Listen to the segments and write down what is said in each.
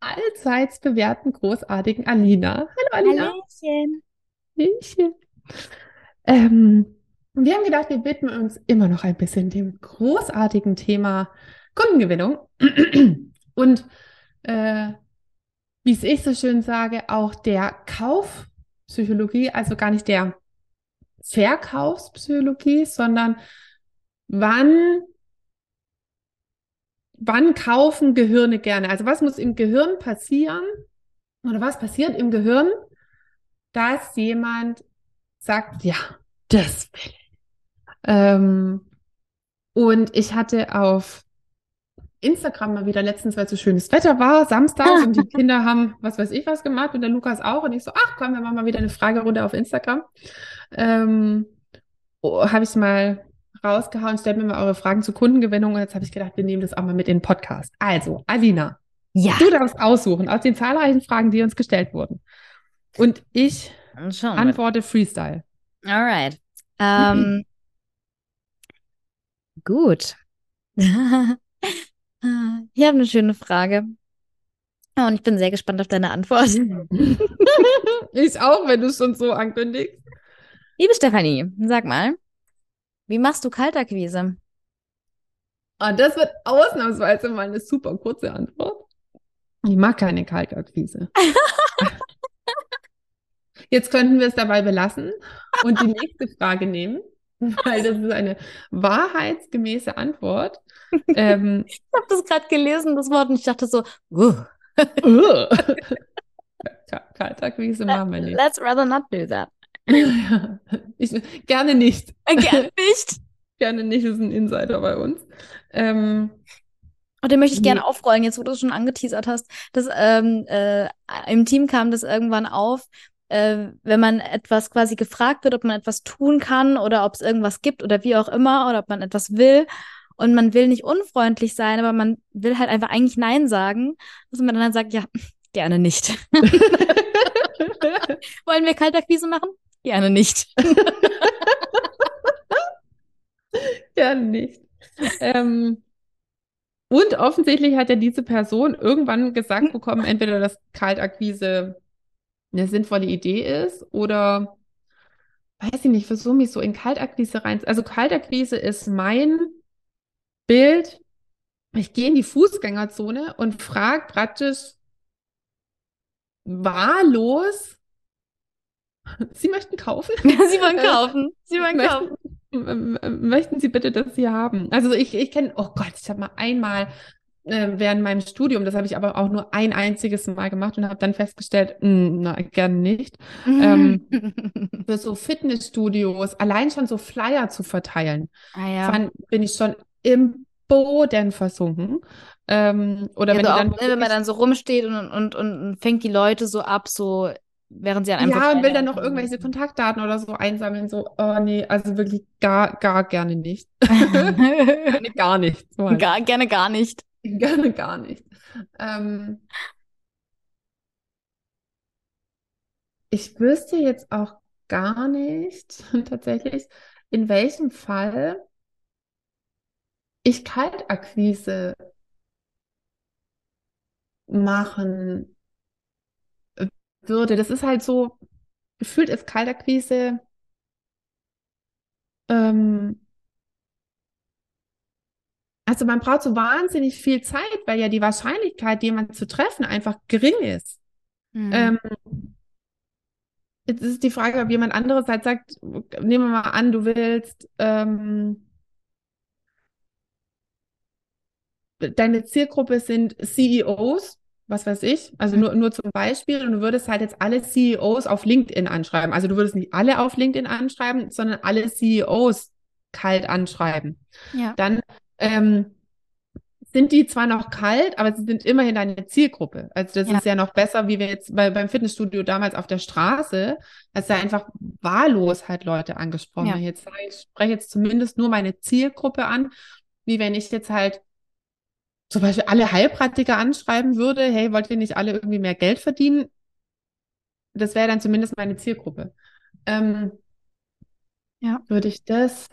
allseits bewährten großartigen Alina. Hallo Alina. Hallöchen. Hallöchen. Ähm, wir haben gedacht, wir widmen uns immer noch ein bisschen dem großartigen Thema Kundengewinnung und äh, wie es ich so schön sage, auch der Kaufpsychologie, also gar nicht der Verkaufspsychologie, sondern wann wann kaufen Gehirne gerne? Also was muss im Gehirn passieren oder was passiert im Gehirn, dass jemand sagt, ja, das will ich. Ähm, und ich hatte auf Instagram mal wieder letztens, weil es so schönes Wetter war, samstags und die Kinder haben, was weiß ich, was gemacht und der Lukas auch und ich so, ach komm, wir machen mal wieder eine Fragerunde auf Instagram. Ähm, oh, habe ich mal rausgehauen, stellt mir mal eure Fragen zur Kundengewinnung und jetzt habe ich gedacht, wir nehmen das auch mal mit in den Podcast. Also, Alina, Ja, du darfst aussuchen aus den zahlreichen Fragen, die uns gestellt wurden. Und ich antworte Freestyle. Alright. Ähm, gut. Ich habe eine schöne Frage. Oh, Und ich bin sehr gespannt auf deine Antwort. ich auch, wenn du es schon so ankündigst. Liebe Stefanie, sag mal, wie machst du Kaltakquise? Ah, das wird ausnahmsweise mal eine super kurze Antwort. Ich mag keine Kaltakquise. Jetzt könnten wir es dabei belassen und die nächste Frage nehmen, weil das ist eine wahrheitsgemäße Antwort. Ähm, Ich habe das gerade gelesen, das Wort, und ich dachte so, uh, Ka- Kaltakquise machen wir nicht. let's rather not do that. Ich, gerne nicht. Gerne nicht. Gerne nicht, ist ein Insider bei uns. Ähm, Und den möchte ich gerne aufrollen, jetzt wo du es schon angeteasert hast. Das, ähm, äh, Im Team kam das irgendwann auf, äh, wenn man etwas quasi gefragt wird, ob man etwas tun kann oder ob es irgendwas gibt oder wie auch immer oder ob man etwas will. Und man will nicht unfreundlich sein, aber man will halt einfach eigentlich Nein sagen. Dass man dann sagt, ja, gerne nicht. Wollen wir Kaltakquise machen? Gerne nicht. gerne nicht. Ähm, und offensichtlich hat ja diese Person irgendwann gesagt bekommen, entweder dass Kaltakquise eine sinnvolle Idee ist oder weiß ich nicht, versuche mich so in Kaltakquise rein. Also Kaltakquise ist mein Bild. Ich gehe in die Fußgängerzone und frage praktisch wahllos, Sie möchten kaufen? Sie wollen Äh, kaufen. Sie wollen möchten- kaufen. Möchten Sie bitte das hier haben? Also ich, ich kenne, oh Gott, ich habe mal einmal äh, während meinem Studium, das habe ich aber auch nur ein einziges Mal gemacht und habe dann festgestellt, mh, na, gerne nicht. Ähm, Für so Fitnessstudios, allein schon so Flyer zu verteilen, ah ja. fand, bin ich schon im Boden versunken. Ähm, oder Ja, wenn so die auch, dann ne, wenn man dann so rumsteht und, und, und fängt die Leute so ab, so während sie an einem Ja, und will dann noch irgendwelche Kontaktdaten oder so einsammeln, so, oh nee, also wirklich gar, gar gerne nicht. Gerne gar nicht. So halt. gar, gerne gar nicht. Gerne gar nicht. Ähm, ich wüsste jetzt auch gar nicht, tatsächlich, in welchem Fall ich Kaltakquise machen würde. Das ist halt so, gefühlt ist Kaltakquise ähm, also man braucht so wahnsinnig viel Zeit, weil ja die Wahrscheinlichkeit, jemanden zu treffen, einfach gering ist. Hm. Ähm, jetzt ist die Frage, ob jemand anderes halt sagt, nehmen wir mal an, du willst ähm, deine Zielgruppe sind CEOs, was weiß ich, also nur, nur zum Beispiel, und du würdest halt jetzt alle CEOs auf LinkedIn anschreiben. Also du würdest nicht alle auf LinkedIn anschreiben, sondern alle CEOs kalt anschreiben. ja. Dann ähm, sind die zwar noch kalt, aber sie sind immerhin deine Zielgruppe. Also das Ja. ist ja noch besser, wie wir jetzt bei, beim Fitnessstudio damals auf der Straße, als da einfach wahllos halt Leute angesprochen. Ja. haben. Jetzt ich spreche jetzt zumindest nur meine Zielgruppe an, wie wenn ich jetzt halt zum Beispiel alle Heilpraktiker anschreiben würde, hey, wollt ihr nicht alle irgendwie mehr Geld verdienen? Das wäre dann zumindest meine Zielgruppe. Ähm, Ja. würde ich das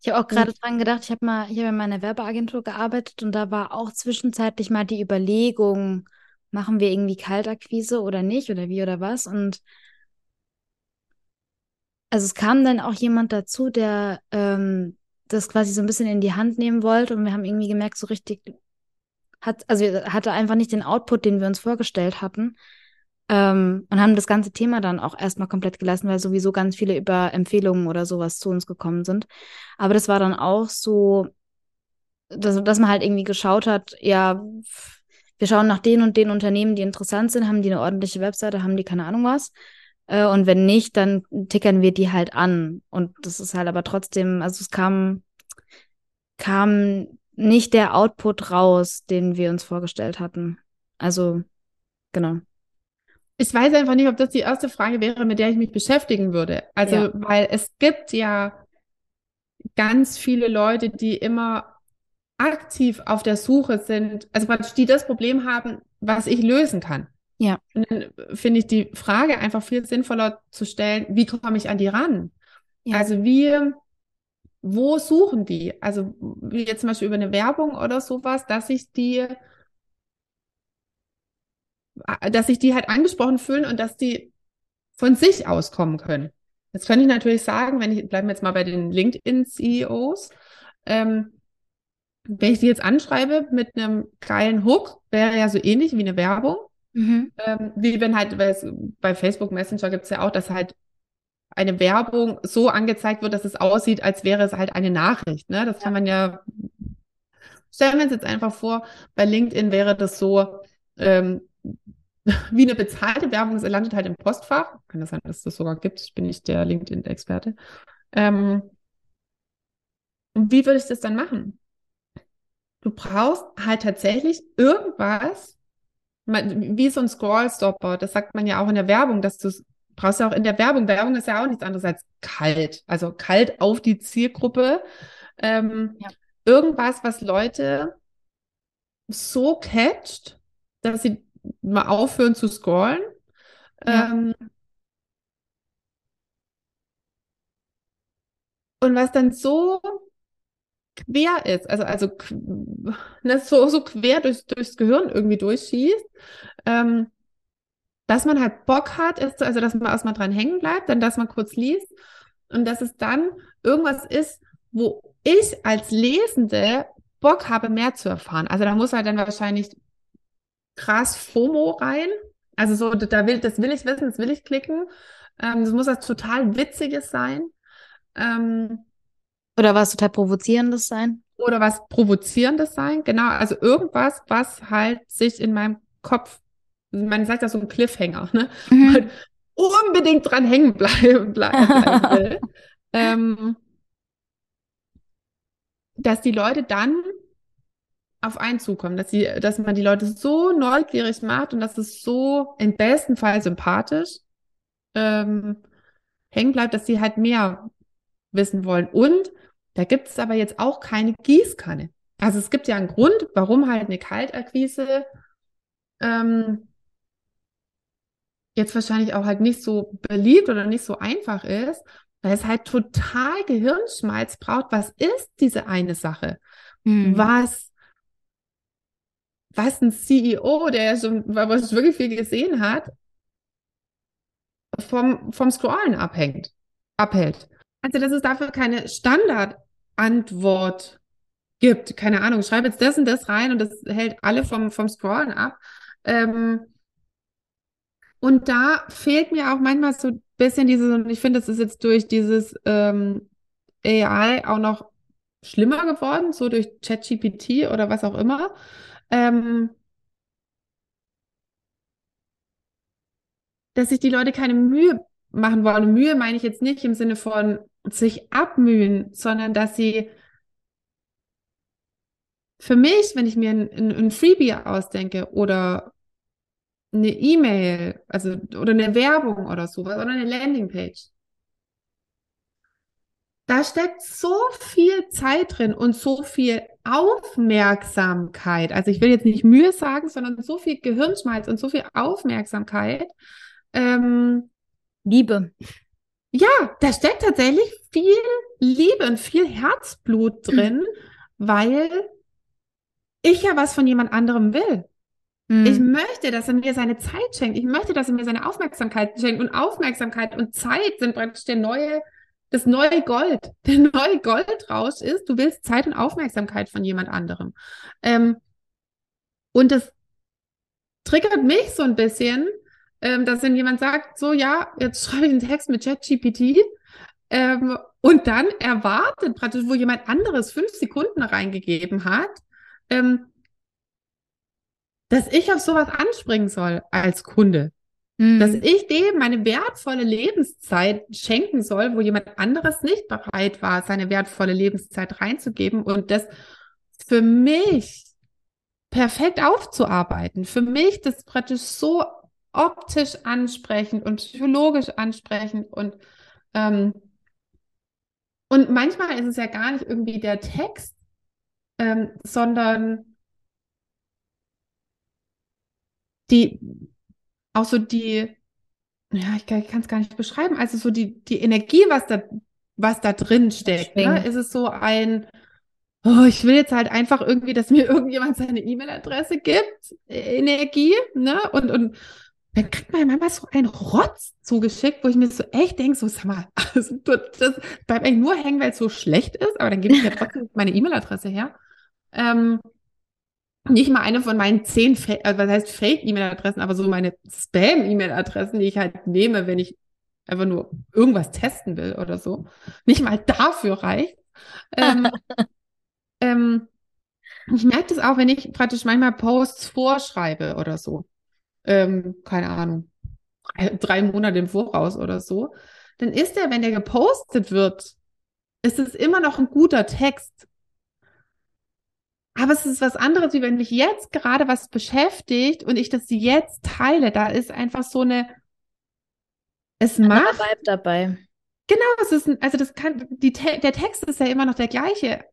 Ich habe auch gerade dran gedacht, ich habe mal, habe in meiner Werbeagentur gearbeitet und da war auch zwischenzeitlich mal die Überlegung, machen wir irgendwie Kaltakquise oder nicht oder wie oder was? Und also es kam dann auch jemand dazu, der ähm, das quasi so ein bisschen in die Hand nehmen wollte und wir haben irgendwie gemerkt, so richtig hat, also hatte einfach nicht den Output, den wir uns vorgestellt hatten. Ähm, und haben das ganze Thema dann auch erstmal komplett gelassen, weil sowieso ganz viele über Empfehlungen oder sowas zu uns gekommen sind. Aber das war dann auch so, dass, dass man halt irgendwie geschaut hat, ja, wir schauen nach den und den Unternehmen, die interessant sind, haben die eine ordentliche Webseite, haben die keine Ahnung was. Äh, und wenn nicht, dann tickern wir die halt an. Und das ist halt aber trotzdem, also es kam, kam nicht der Output raus, den wir uns vorgestellt hatten. Also, genau. Ich weiß einfach nicht, ob das die erste Frage wäre, mit der ich mich beschäftigen würde. Also, Ja. weil es gibt ja ganz viele Leute, die immer aktiv auf der Suche sind, also die das Problem haben, was ich lösen kann. Ja. Und dann finde ich die Frage einfach viel sinnvoller zu stellen, wie komme ich an die ran? Ja. Also wie, wo suchen die? Also wie jetzt zum Beispiel über eine Werbung oder sowas, dass ich die dass sich die halt angesprochen fühlen und dass die von sich auskommen können. Jetzt könnte ich natürlich sagen, wenn ich, bleiben wir jetzt mal bei den LinkedIn-CEOs, ähm, wenn ich die jetzt anschreibe mit einem geilen Hook, wäre ja so ähnlich wie eine Werbung. Mhm. Ähm, wie wenn halt, weil es, bei Facebook Messenger gibt es ja auch, dass halt eine Werbung so angezeigt wird, dass es aussieht, als wäre es halt eine Nachricht. Ne? Das kann man ja, stellen wir uns jetzt einfach vor, bei LinkedIn wäre das so, ähm, wie eine bezahlte Werbung, es landet halt im Postfach. Kann das sein, dass es das sogar gibt? Ich bin nicht der LinkedIn-Experte. Ähm, und wie würde ich das dann machen? Du brauchst halt tatsächlich irgendwas, man- wie so ein Scrollstopper. Das sagt man ja auch in der Werbung, dass du brauchst ja auch in der Werbung. Werbung ist ja auch nichts anderes als kalt. Also kalt auf die Zielgruppe. Ähm, Ja. Irgendwas, was Leute so catcht, dass sie mal aufhören zu scrollen. Ja. Ähm, und was dann so quer ist, also, also ne, so, so quer durchs, durchs Gehirn irgendwie durchschießt, ähm, dass man halt Bock hat, ist, also dass man erstmal dran hängen bleibt, dann dass man kurz liest und dass es dann irgendwas ist, wo ich als Lesende Bock habe, mehr zu erfahren. Also da muss halt dann wahrscheinlich krass FOMO rein. Also so, da will, das will ich wissen, das will ich klicken. Ähm, das muss was total Witziges sein. Ähm, Oder was total Provozierendes sein? oder was Provozierendes sein. Genau, also irgendwas, was halt sich in meinem Kopf, man sagt ja so ein Cliffhanger, ne? Mhm. unbedingt dran hängen bleiben, bleiben, will. ähm, dass die Leute dann auf einen zukommen, dass sie, dass man die Leute so neugierig macht und dass es so im besten Fall sympathisch ähm, hängen bleibt, dass sie halt mehr wissen wollen. Und da gibt es aber jetzt auch keine Gießkanne. Also es gibt ja einen Grund, warum halt eine Kaltakquise ähm, jetzt wahrscheinlich auch halt nicht so beliebt oder nicht so einfach ist, weil es halt total Gehirnschmalz braucht. Was ist diese eine Sache? Mhm. Was, was ein CEO, der ja schon was wirklich viel gesehen hat, vom, vom Scrollen abhängt, abhält. Also, dass es dafür keine Standardantwort gibt. Keine Ahnung, ich schreibe jetzt das und das rein und das hält alle vom, vom Scrollen ab. Ähm, und da fehlt mir auch manchmal so ein bisschen dieses, und ich finde, das ist jetzt durch dieses ähm, AI auch noch schlimmer geworden, so durch ChatGPT oder was auch immer. Ähm, dass sich die Leute keine Mühe machen wollen. Mühe meine ich jetzt nicht im Sinne von sich abmühen, sondern dass sie für mich, wenn ich mir ein, ein, Freebie ausdenke oder eine E-Mail, also oder eine Werbung oder sowas oder eine Landingpage, da steckt so viel Zeit drin und so viel Aufmerksamkeit. Also ich will jetzt nicht Mühe sagen, sondern so viel Gehirnschmalz und so viel Aufmerksamkeit. Ähm, Liebe. Ja, da steckt tatsächlich viel Liebe und viel Herzblut drin, mhm. weil ich ja was von jemand anderem will. Mhm. Ich möchte, dass er mir seine Zeit schenkt. Ich möchte, dass er mir seine Aufmerksamkeit schenkt. Und Aufmerksamkeit und Zeit sind praktisch der neue, das neue Gold. Der neue Goldrausch ist, du willst Zeit und Aufmerksamkeit von jemand anderem. Ähm, und das triggert mich so ein bisschen, ähm, dass wenn jemand sagt, so ja, jetzt schreibe ich einen Text mit ChatGPT ähm, und dann erwartet praktisch, wo jemand anderes fünf Sekunden reingegeben hat, ähm, dass ich auf sowas anspringen soll als Kunde. Mhm. Dass ich dem meine wertvolle Lebenszeit schenken soll, wo jemand anderes nicht bereit war, seine wertvolle Lebenszeit reinzugeben und das für mich perfekt aufzuarbeiten. Für mich das praktisch so optisch ansprechend und psychologisch ansprechend und ähm, und manchmal ist es ja gar nicht irgendwie der Text, ähm, sondern die auch so die, ja, ich, kann es gar nicht beschreiben, also so die, die Energie, was da, was da drin steckt. Ne? Ist es so ein, oh, ich will jetzt halt einfach irgendwie, dass mir irgendjemand seine E-Mail-Adresse gibt, Energie, ne? Und, und dann kriegt man manchmal so einen Rotz zugeschickt, wo ich mir so echt denke, so, sag mal, also, das bleibt eigentlich nur hängen, weil es so schlecht ist, aber dann gebe ich ja trotzdem meine E-Mail-Adresse her. Ähm, nicht mal eine von meinen zehn, also was heißt Fake-E-Mail-Adressen, aber so meine Spam-E-Mail-Adressen, die ich halt nehme, wenn ich einfach nur irgendwas testen will oder so. Nicht mal dafür reicht. Ähm, ähm, ich merke das auch, wenn ich praktisch manchmal Posts vorschreibe oder so ähm, keine Ahnung, drei Monate im Voraus oder so, dann ist der, wenn der gepostet wird, ist es immer noch ein guter Text. Aber es ist was anderes, wie wenn mich jetzt gerade was beschäftigt und ich das jetzt teile. Da ist einfach so eine, es macht. bleibt dabei. Genau, es ist, also das kann, die, der Text ist ja immer noch der gleiche,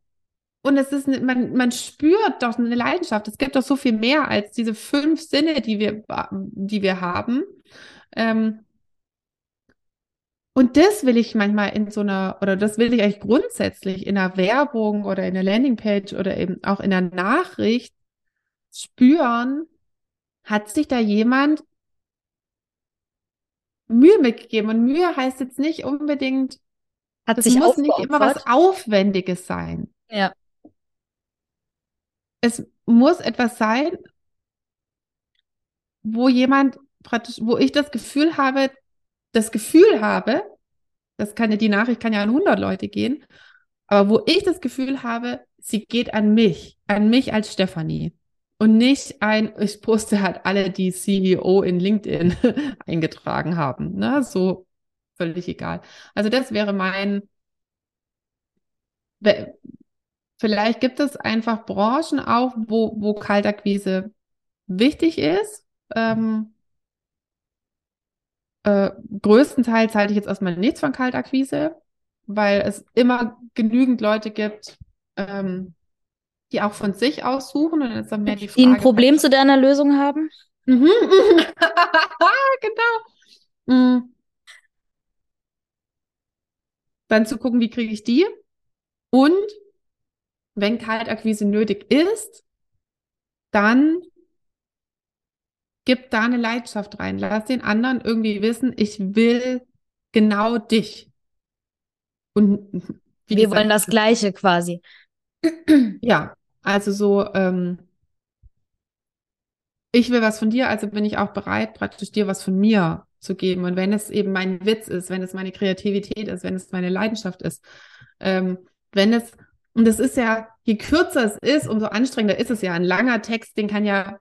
und es ist, man, man spürt doch eine Leidenschaft. Es gibt doch so viel mehr als diese fünf Sinne, die wir, die wir haben. Ähm, und das will ich manchmal in so einer, oder das will ich eigentlich grundsätzlich in einer Werbung oder in einer Landingpage oder eben auch in einer Nachricht spüren, hat sich da jemand Mühe mitgegeben. Und Mühe heißt jetzt nicht unbedingt, hat es sich muss nicht immer was Aufwendiges sein. Ja es muss etwas sein, wo jemand praktisch, wo ich das Gefühl habe, das Gefühl habe, das kann ja die Nachricht kann ja an 100 Leute gehen, aber wo ich das Gefühl habe, sie geht an mich, an mich als Stefanie und nicht ein, ich poste halt alle, die CEO in LinkedIn eingetragen haben, ne, so völlig egal. Also das wäre mein, Vielleicht gibt es einfach Branchen auch, wo, wo Kaltakquise wichtig ist. Ähm, äh, größtenteils halte ich jetzt erstmal nichts von Kaltakquise, weil es immer genügend Leute gibt, ähm, die auch von sich aussuchen. Und jetzt haben wir die, Frage, die ein Problem zu deiner Lösung haben? Mhm. genau. Mhm. Dann zu gucken, wie kriege ich die? Und wenn Kaltakquise nötig ist, dann gib da eine Leidenschaft rein. Lass den anderen irgendwie wissen, ich will genau dich. Und wir gesagt, wollen das Gleiche quasi. Ja, also so, ähm, ich will was von dir, also bin ich auch bereit, praktisch dir was von mir zu geben. Und wenn es eben mein Witz ist, wenn es meine Kreativität ist, wenn es meine Leidenschaft ist, ähm, wenn es und das ist ja, je kürzer es ist, umso anstrengender ist es ja. Ein langer Text, den kann ja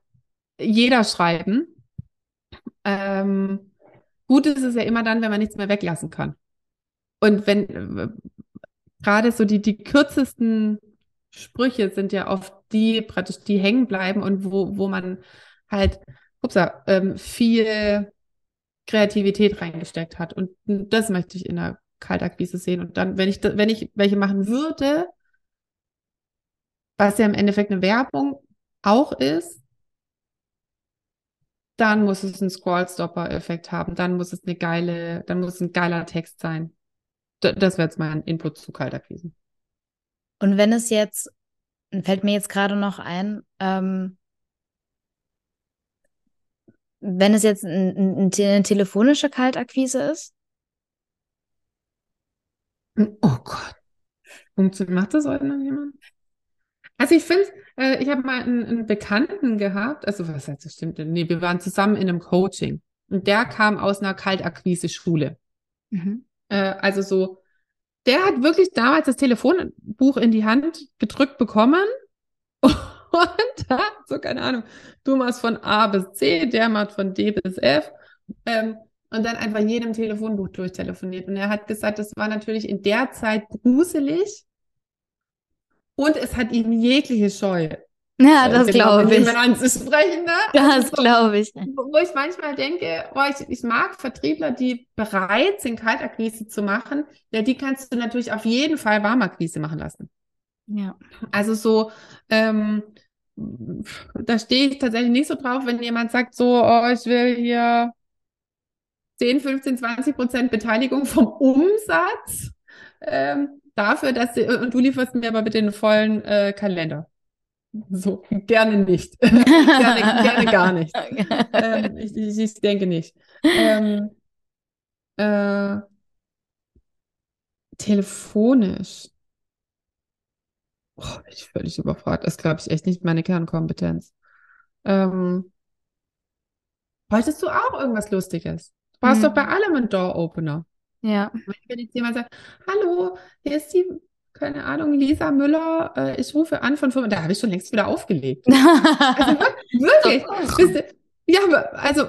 jeder schreiben. Ähm, gut ist es ja immer dann, wenn man nichts mehr weglassen kann. Und wenn äh, gerade so die, die kürzesten Sprüche sind ja oft die praktisch, die hängen bleiben und wo, wo man halt, upsa, ähm, viel Kreativität reingesteckt hat. Und das möchte ich in der Kaltakquise sehen. Und dann, wenn ich, wenn ich welche machen würde, was ja im Endeffekt eine Werbung auch ist, dann muss es einen Scrollstopper-Effekt haben, dann muss es eine geile, dann muss es ein geiler Text sein. D das wäre jetzt mein Input zu Kaltakquisen. Und wenn es jetzt, fällt mir jetzt gerade noch ein, ähm, wenn es jetzt ein, ein, eine telefonische Kaltakquise ist? Oh Gott. Macht das heute noch jemand? Also ich finde, äh, ich habe mal einen, einen, Bekannten gehabt, also was heißt das stimmt? Nee, wir waren zusammen in einem Coaching und der kam aus einer Kaltakquise-Schule. Mhm. Äh, also so, der hat wirklich damals das Telefonbuch in die Hand gedrückt bekommen und hat so, keine Ahnung, du machst von A bis C, der macht von D bis F. Ähm, und dann einfach jedem Telefonbuch durchtelefoniert. Und er hat gesagt, das war natürlich in der Zeit gruselig, und es hat ihm jegliche Scheu. Ja, das äh, glaube ich. anzusprechen, ne? Das also, glaube ich. Wo ich manchmal denke, oh, ich, ich mag Vertriebler, die bereit sind, Kaltakquise zu machen. Ja, die kannst du natürlich auf jeden Fall Warmakquise machen lassen. Ja. Also so, ähm, da stehe ich tatsächlich nicht so drauf, wenn jemand sagt, so, oh, ich will hier 10, 15, 20 Prozent Beteiligung vom Umsatz. Ähm, dafür, dass sie, und du lieferst mir aber bitte den vollen äh, Kalender. So, gerne nicht. gerne, gerne gar nicht. ähm, ich, ich, ich, denke nicht. Ähm, äh, telefonisch. Oh, bin ich völlig überfragt. Das glaube ich echt nicht meine Kernkompetenz. Ähm, wolltest du auch irgendwas Lustiges? Du brauchst hm. doch bei allem einen Door-Opener. Ja. Wenn jetzt jemand sagt, hallo, hier ist die, keine Ahnung, Lisa Müller, äh, ich rufe an von Firma, da habe ich schon längst wieder aufgelegt. also wirklich, wirklich ja, also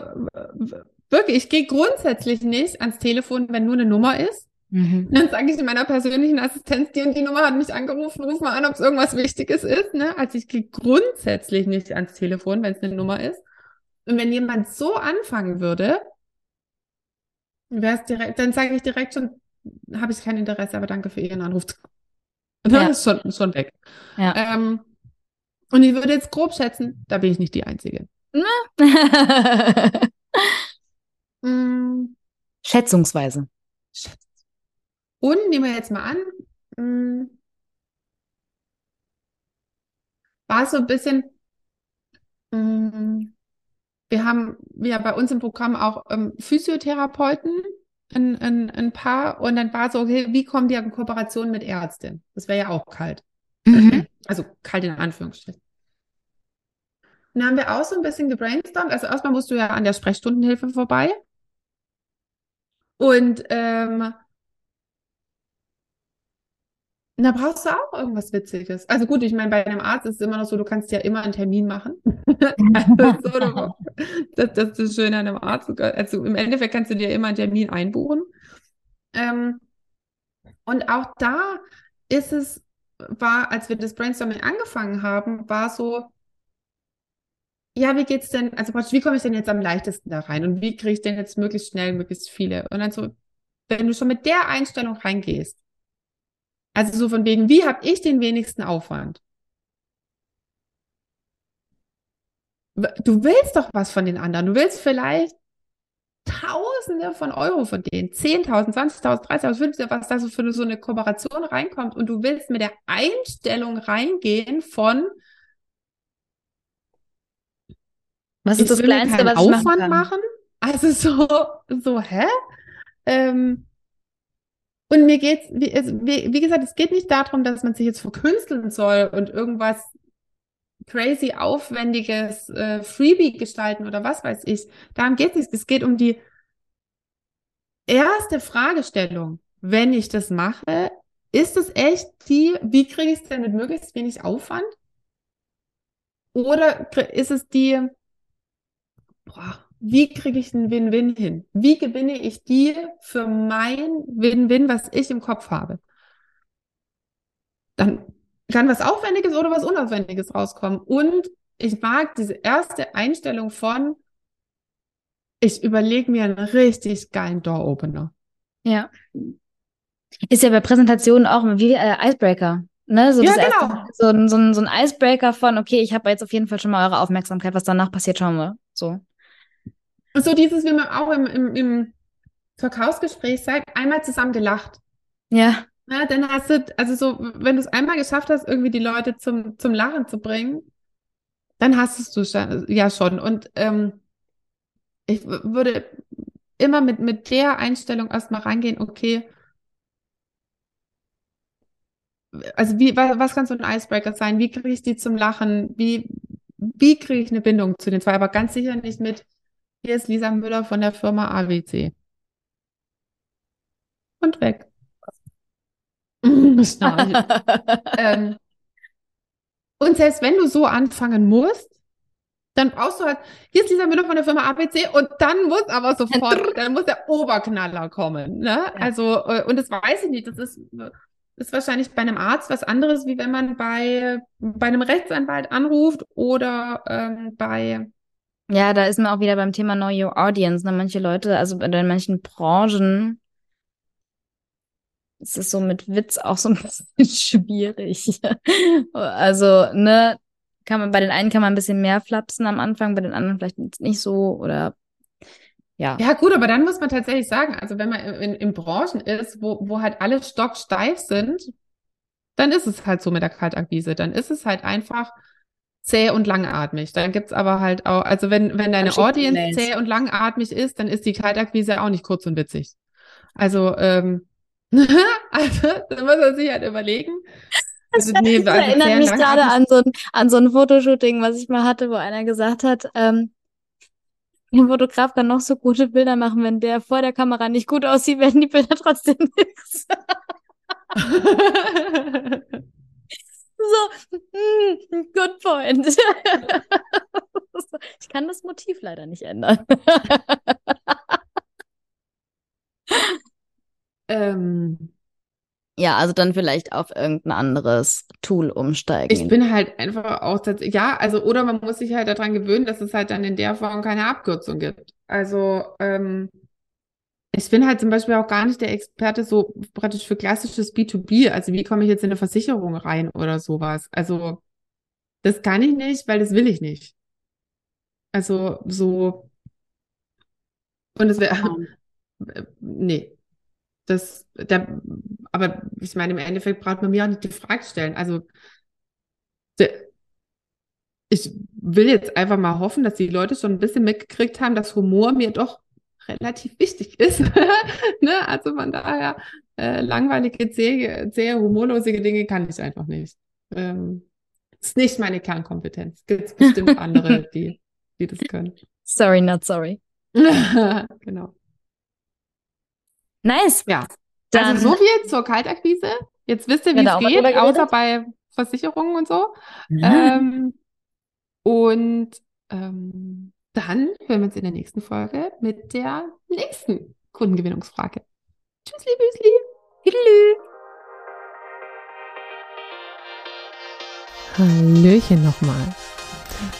wirklich, ich gehe grundsätzlich nicht ans Telefon, wenn nur eine Nummer ist. Mhm. Dann sage ich meiner persönlichen Assistenz, die und die Nummer hat mich angerufen, ruf mal an, ob es irgendwas Wichtiges ist. Ne? Also ich gehe grundsätzlich nicht ans Telefon, wenn es eine Nummer ist. Und wenn jemand so anfangen würde, Wär's direkt, dann sage ich direkt schon, habe ich kein Interesse, aber danke für Ihren Anruf. Und dann ja. ist schon, schon weg. Ja. Ähm, und ich würde jetzt grob schätzen, da bin ich nicht die Einzige. mm. Schätzungsweise. Und nehmen wir jetzt mal an, mm, war so ein bisschen, mm, wir haben ja bei uns im Programm auch ähm, Physiotherapeuten, ein, ein, ein Paar, und dann war so, okay, wie kommen die in Kooperation mit Ärztin? Das wäre ja auch kalt. Mhm. Also kalt in Anführungsstrichen. Und dann haben wir auch so ein bisschen gebrainstormt. Also erstmal musst du ja an der Sprechstundenhilfe vorbei. Und ähm, da brauchst du auch irgendwas Witziges. Also gut, ich meine, bei einem Arzt ist es immer noch so, du kannst ja immer einen Termin machen. also so, das, das, ist das Schöne an einem Arzt. Also im Endeffekt kannst du dir immer einen Termin einbuchen. Ähm, und auch da ist es, war, als wir das Brainstorming angefangen haben, war so, ja, wie geht's denn, also wie komme ich denn jetzt am leichtesten da rein und wie kriege ich denn jetzt möglichst schnell möglichst viele? Und dann so, wenn du schon mit der Einstellung reingehst, also so von wegen, wie habe ich den wenigsten Aufwand? Du willst doch was von den anderen. Du willst vielleicht Tausende von Euro von denen, 10.000, 20.000, 30.000, 50.000, was da so für so eine Kooperation reinkommt und du willst mit der Einstellung reingehen von was ist das Kleinste, was ich Aufwand machen, machen? Also so, so, hä? Ähm, und mir geht's, wie, wie, gesagt, es geht nicht darum, dass man sich jetzt verkünsteln soll und irgendwas crazy aufwendiges äh, Freebie gestalten oder was weiß ich. Darum geht es nicht. Es geht um die erste Fragestellung. Wenn ich das mache, ist es echt die, wie kriege ich es denn mit möglichst wenig Aufwand? Oder ist es die, boah, wie kriege ich einen Win-Win hin? Wie gewinne ich die für mein Win-Win, was ich im Kopf habe? Dann kann was Aufwendiges oder was Unaufwendiges rauskommen. Und ich mag diese erste Einstellung von, ich überlege mir einen richtig geilen Door-Opener. Ja. Ist ja bei Präsentationen auch wie äh, Icebreaker. Ne? So, Ja, genau. erste, so, ein, so, so ein Icebreaker von, okay, ich habe jetzt auf jeden Fall schon mal eure Aufmerksamkeit, was danach passiert, schauen wir. So. Und so dieses, wie man auch im, im, im Verkaufsgespräch sagt, einmal zusammen gelacht. Ja. Ja, dann hast du, also so, wenn du es einmal geschafft hast, irgendwie die Leute zum, zum Lachen zu bringen, dann hast du es schon, ja schon. Und ähm, ich würde immer mit, mit der Einstellung erstmal reingehen, okay, also wie, was, was kann so ein Icebreaker sein? Wie kriege ich die zum Lachen? Wie, wie kriege ich eine Bindung zu den zwei? Aber ganz sicher nicht mit, hier ist Lisa Müller von der Firma AWC. Und weg. Ähm, und selbst wenn du so anfangen musst, dann brauchst du halt, hier ist Lisa Müller von der Firma ABC und dann muss aber sofort, dann muss der Oberknaller kommen. Ne? Also, äh, und das weiß ich nicht, das ist, ist wahrscheinlich bei einem Arzt was anderes, wie wenn man bei, bei einem Rechtsanwalt anruft oder ähm, bei, Ja, da ist man auch wieder beim Thema Know Your Audience. Ne? Manche Leute, also in manchen Branchen, ist es so mit Witz auch so ein bisschen schwierig. Also, ne, kann man, bei den einen kann man ein bisschen mehr flapsen am Anfang, bei den anderen vielleicht nicht so oder ja. ja gut, aber dann muss man tatsächlich sagen, also wenn man in, in Branchen ist, wo, wo halt alle stocksteif sind, dann ist es halt so mit der Kaltakquise. Dann ist es halt einfach zäh und langatmig. Dann gibt's aber halt auch, also wenn, wenn deine Audience zäh und langatmig ist, dann ist die Kaltakquise auch nicht kurz und witzig. Also, ähm, also, da muss man sich halt überlegen. Also, nee, Das also erinnert zäh und mich gerade an so ein, an so ein Fotoshooting, was ich mal hatte, wo einer gesagt hat, ähm, ein Fotograf kann noch so gute Bilder machen, wenn der vor der Kamera nicht gut aussieht, werden die Bilder trotzdem nix. So, mm, good point. Ich kann das Motiv leider nicht ändern. ähm, Ja, also dann vielleicht auf irgendein anderes Tool umsteigen. Ich bin halt einfach auch, ja, also, oder man muss sich halt daran gewöhnen, dass es halt dann in der Form keine Abkürzung gibt. Also, ähm, ich bin halt zum Beispiel auch gar nicht der Experte so praktisch für klassisches B2B. Also, wie komme ich jetzt in eine Versicherung rein oder sowas? Also, das kann ich nicht, weil das will ich nicht. Also, so, und es wäre, äh, nee. Das, der, aber ich meine, im Endeffekt braucht man mir auch nicht die Frage stellen. Also, der, ich will jetzt einfach mal hoffen, dass die Leute schon ein bisschen mitgekriegt haben, dass Humor mir doch relativ wichtig ist. ne? Also von daher, äh, langweilige, zähe, zähe, humorlose Dinge kann ich einfach nicht. Ähm, ist nicht meine Kernkompetenz. Gibt es bestimmt andere, die, die das können. Sorry, not sorry. genau. Nice. Ja. Dann, Also so viel zur Kaltakquise. Jetzt wisst ihr, Ja, wie es geht, außer bei Versicherungen und so. Mhm. Ähm, und ähm, dann hören wir uns in der nächsten Folge mit der nächsten Kundengewinnungsfrage. Tschüssli, Büsli. Tschüss. Hallöchen nochmal.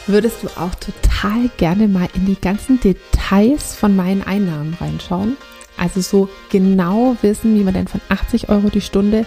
Würdest du auch total gerne mal in die ganzen Details von meinen Einnahmen reinschauen? Also so genau wissen, wie man denn von 80 Euro die Stunde